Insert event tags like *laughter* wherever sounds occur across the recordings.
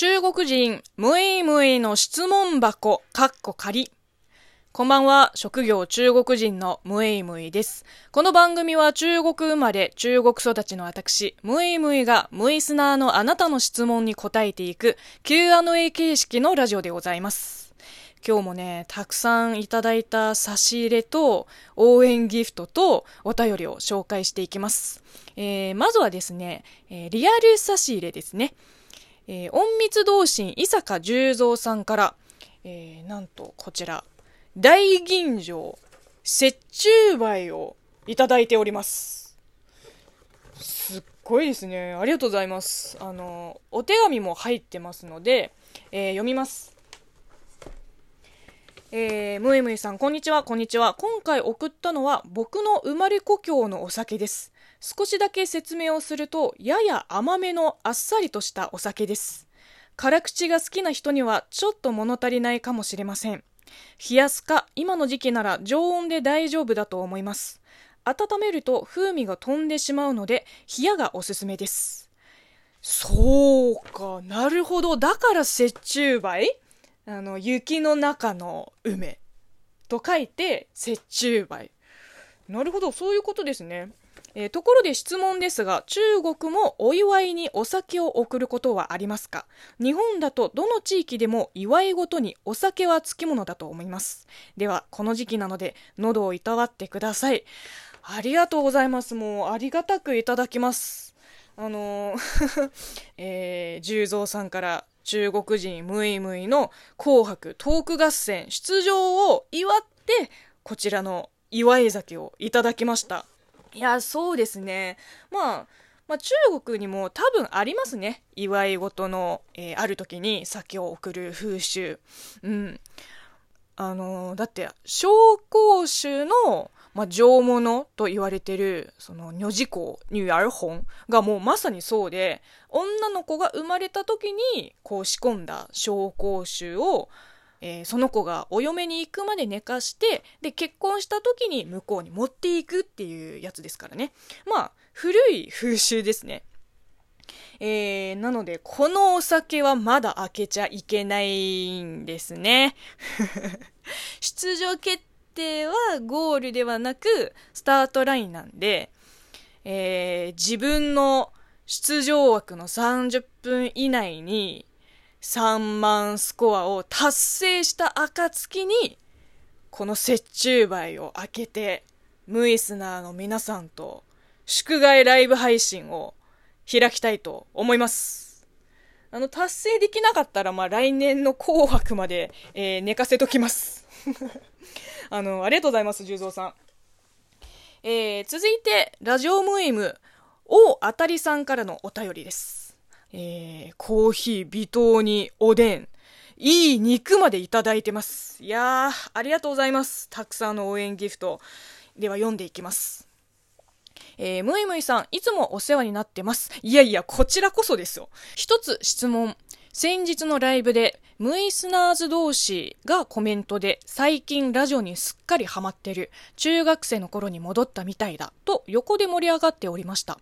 中国人、むいむいの質問箱、かっこ仮。こんばんは、職業中国人のムイムイです。この番組は中国生まれ、中国育ちの私、ムイムイがムイスナーのあなたの質問に答えていく Q&A 形式のラジオでございます。今日もね、たくさんいただいた差し入れと応援ギフトとお便りを紹介していきます。えー、まずはですね、えー、リアル差し入れですね。えー、隠密同心伊坂十三さんから、えー、なんとこちら、大吟醸、雪中梅をいただいております。すっごいですね。ありがとうございます。あの、お手紙も入ってますので、えー、読みます。えー、むいむいさん、こんにちは、こんにちは。今回送ったのは僕の生まれ故郷のお酒です。少しだけ説明をすると、やや甘めのあっさりとしたお酒です。辛口が好きな人にはちょっと物足りないかもしれません。冷やすか、今の時期なら常温で大丈夫だと思います。温めると風味が飛んでしまうので、冷やがおすすめです。そうか、なるほど。だから雪中梅？あの、雪の中の梅と書いて雪中梅。なるほど、そういうことですね。えー、ところで質問ですが、中国もお祝いにお酒を贈ることはありますか？日本だとどの地域でも祝いごとにお酒はつきものだと思います。では、この時期なので喉をいたわってください。ありがとうございます。もうありがたくいただきます。あのー *laughs* えー、十三さんから中国人ムイムイの紅白トーク合戦出場を祝って、こちらの祝い酒をいただきました。いや、そうですね。まあ、まあ、中国にも多分ありますね。祝い事の、えー、ある時に酒を送る風習。うん。あのー、だって、紹興酒の、まあ、上物と言われてる、その、女児校、女兒本がもうまさにそうで、女の子が生まれた時に、こう仕込んだ紹興酒を、えー、その子がお嫁に行くまで寝かして、で、結婚した時に向こうに持っていくっていうやつですからね。まあ、古い風習ですね。えー、なので、このお酒はまだ開けちゃいけないんですね。出場決定はゴールではなく、スタートラインなんで、えー、自分の出場枠の30分以内に3万スコアを達成した暁に、この雪中梅を開けて、ムイスナーの皆さんと祝賀ライブ配信を開きたいと思います。あの、達成できなかったら、まあ、来年の紅白まで、えー、寝かせときます。あの、ありがとうございます、十三さん。えー、続いて、ラジオムイム、大当たりさんからのお便りです。えー、コーヒー、微糖におでん、いい肉までいただいてます。いやー、ありがとうございます。たくさんの応援ギフト。では読んでいきます。えー、むいむいさん、いつもお世話になってます。いやいや、こちらこそですよ。一つ質問。先日のライブで、ムイスナーズ同士がコメントで、最近ラジオにすっかりハマってる、中学生の頃に戻ったみたいだ、と横で盛り上がっておりました。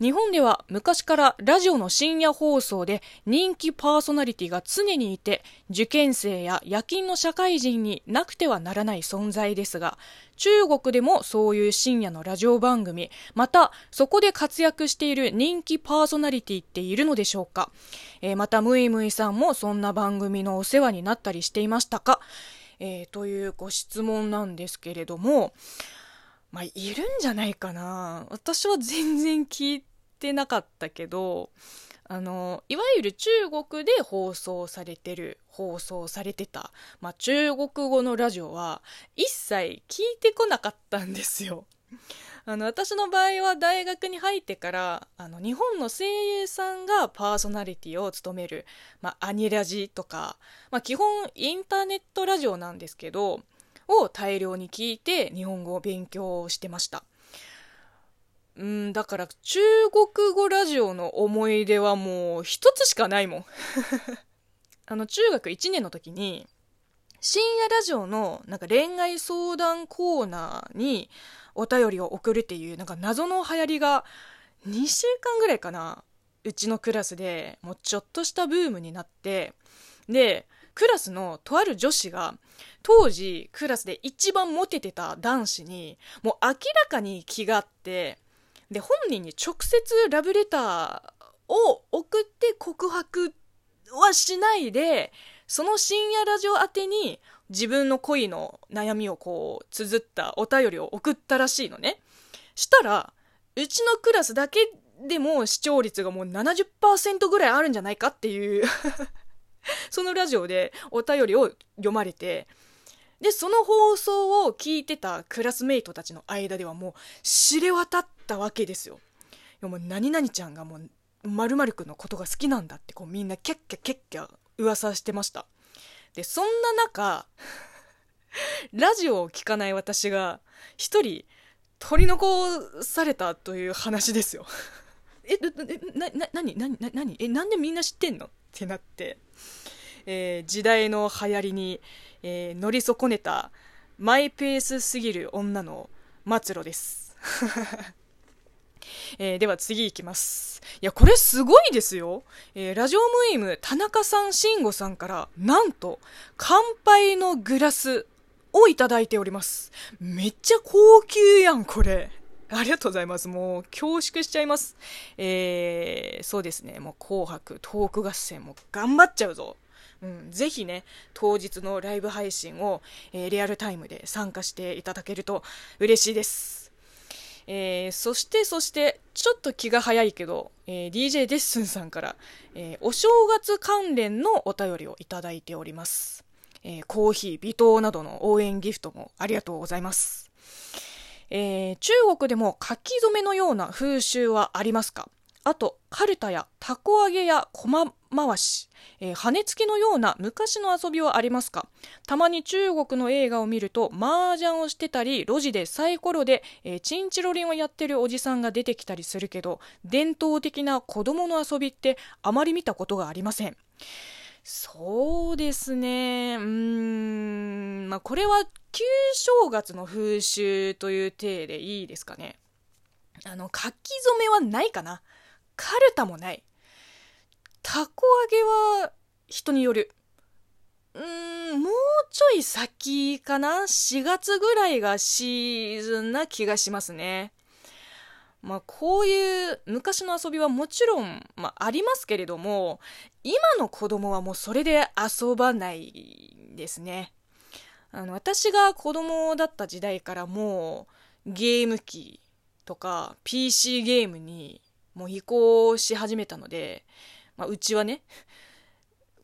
日本では昔からラジオの深夜放送で人気パーソナリティが常にいて、受験生や夜勤の社会人になくてはならない存在ですが、中国でもそういう深夜のラジオ番組、またそこで活躍している人気パーソナリティっているのでしょうか、えー、またムイムイさんもそんな番組のお世話になったりしていましたか、えー、というご質問なんですけれども、まあ、いるんじゃないかな。私は全然聞いてなかったけど、あの、いわゆる中国で放送されてる、放送されてた、まあ、中国語のラジオは一切聞いてこなかったんですよ。*laughs* あの、私の場合は大学に入ってから、あの、日本の声優さんがパーソナリティを務める、まあ、アニラジとか、まあ、基本インターネットラジオなんですけど、を大量に聞いて日本語を勉強してました。うん、だから中国語ラジオの思い出はもう一つしかないもん。*laughs* あの、中学1年の時に、深夜ラジオのなんか恋愛相談コーナーにお便りを送るっていうなんか謎の流行りが2週間ぐらいかなうちのクラスでもうちょっとしたブームになってでクラスのとある女子が当時クラスで一番モテてた男子にもう明らかに気があってで本人に直接ラブレターを送って告白はしないでその深夜ラジオ宛てに自分の恋の悩みをこう綴ったお便りを送ったらしいのね。したらうちのクラスだけでも視聴率がもう70%ぐらいあるんじゃないかっていう *laughs* そのラジオでお便りを読まれてでその放送を聞いてたクラスメイトたちの間ではもう知れ渡ったわけですよ。もう何々ちゃんがもう〇〇くんのことが好きなんだってこうみんなキャッキャキャッキャ噂してました。でそんな中 *laughs* ラジオを聞かない私が一人取り残されたという話ですよ *laughs* え、な、な、なに、なに、なに、え、なんでみんな知ってんの？ってなって、えー、時代の流行りに、えー、乗り損ねたマイペースすぎる女の末路です。*laughs* えー、では次いきます。いや、これすごいですよ。えー、ラジオムイム田中さん、慎吾さんから、なんと、乾杯のグラスをいただいております。めっちゃ高級やん、これ。ありがとうございます。もう恐縮しちゃいます。えー、そうですね。もう紅白トーク合戦も頑張っちゃうぞ。うん、ぜひね、当日のライブ配信を、えー、リアルタイムで参加していただけると嬉しいです。えー、そしてそして、ちょっと気が早いけど、えー、DJ デッスンさんから、えお正月関連のお便りをいただいております。えコーヒー、微糖などの応援ギフトもありがとうございます。え、中国でも書き初めのような風習はありますか？あと、カルタやタコ揚げや駒回し、えー、羽付きのような昔の遊びはありますか？たまに中国の映画を見ると、麻雀をしてたり、路地でサイコロで、えー、チンチロリンをやってるおじさんが出てきたりするけど、伝統的な子供の遊びってあまり見たことがありません。そうですね。うーん。まあ、これは旧正月の風習という体でいいですかね。あの、書き初めはないかな。カルタもない。たこ揚げは人による。うーん、もうちょい先かな ?4 月ぐらいがシーズンな気がしますね。まあ、こういう昔の遊びはもちろん、まあ、ありますけれども、今の子供はもうそれで遊ばないですね。あの、私が子供だった時代からもうゲーム機とか PC ゲームにもう移行し始めたので、まあ、うちはね、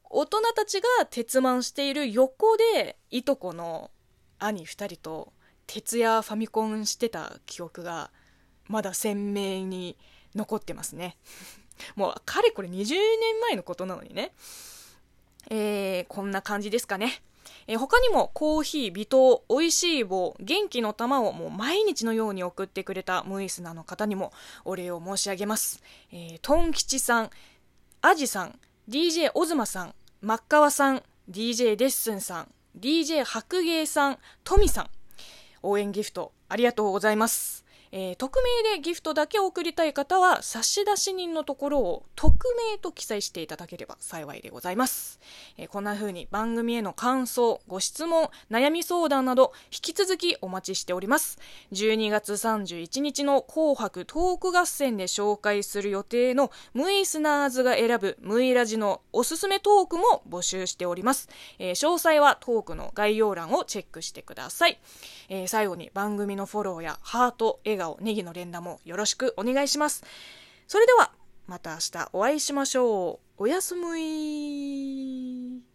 大人たちが鉄腕している横でいとこの兄2人と徹夜ファミコンしてた記憶がまだ鮮明に残ってますね。*laughs* もう、かれこれ20年前のことなのにね。えー、こんな感じですかね。えー、他にもコーヒー、微糖、美味しい棒、元気の玉をもう毎日のように送ってくれたムイスナの方にもお礼を申し上げます。えー、トン吉さん、アジさん、DJ オズマさん、マッカワさん、DJ デッスンさん、DJ 白芸さん、トミさん、応援ギフトありがとうございます。えー、匿名でギフトだけ送りたい方は差出人のところを匿名と記載していただければ幸いでございます、えー、こんな風に番組への感想ご質問悩み相談など引き続きお待ちしております。12月31日の紅白トーク合戦で紹介する予定のムイスナーズが選ぶムイラジのおすすめトークも募集しております、えー、詳細はトークの概要欄をチェックしてください、え最後に番組のフォローやハート笑笑顔、ネギの連打もよろしくお願いします。それでは、また明日お会いしましょう。おやすみ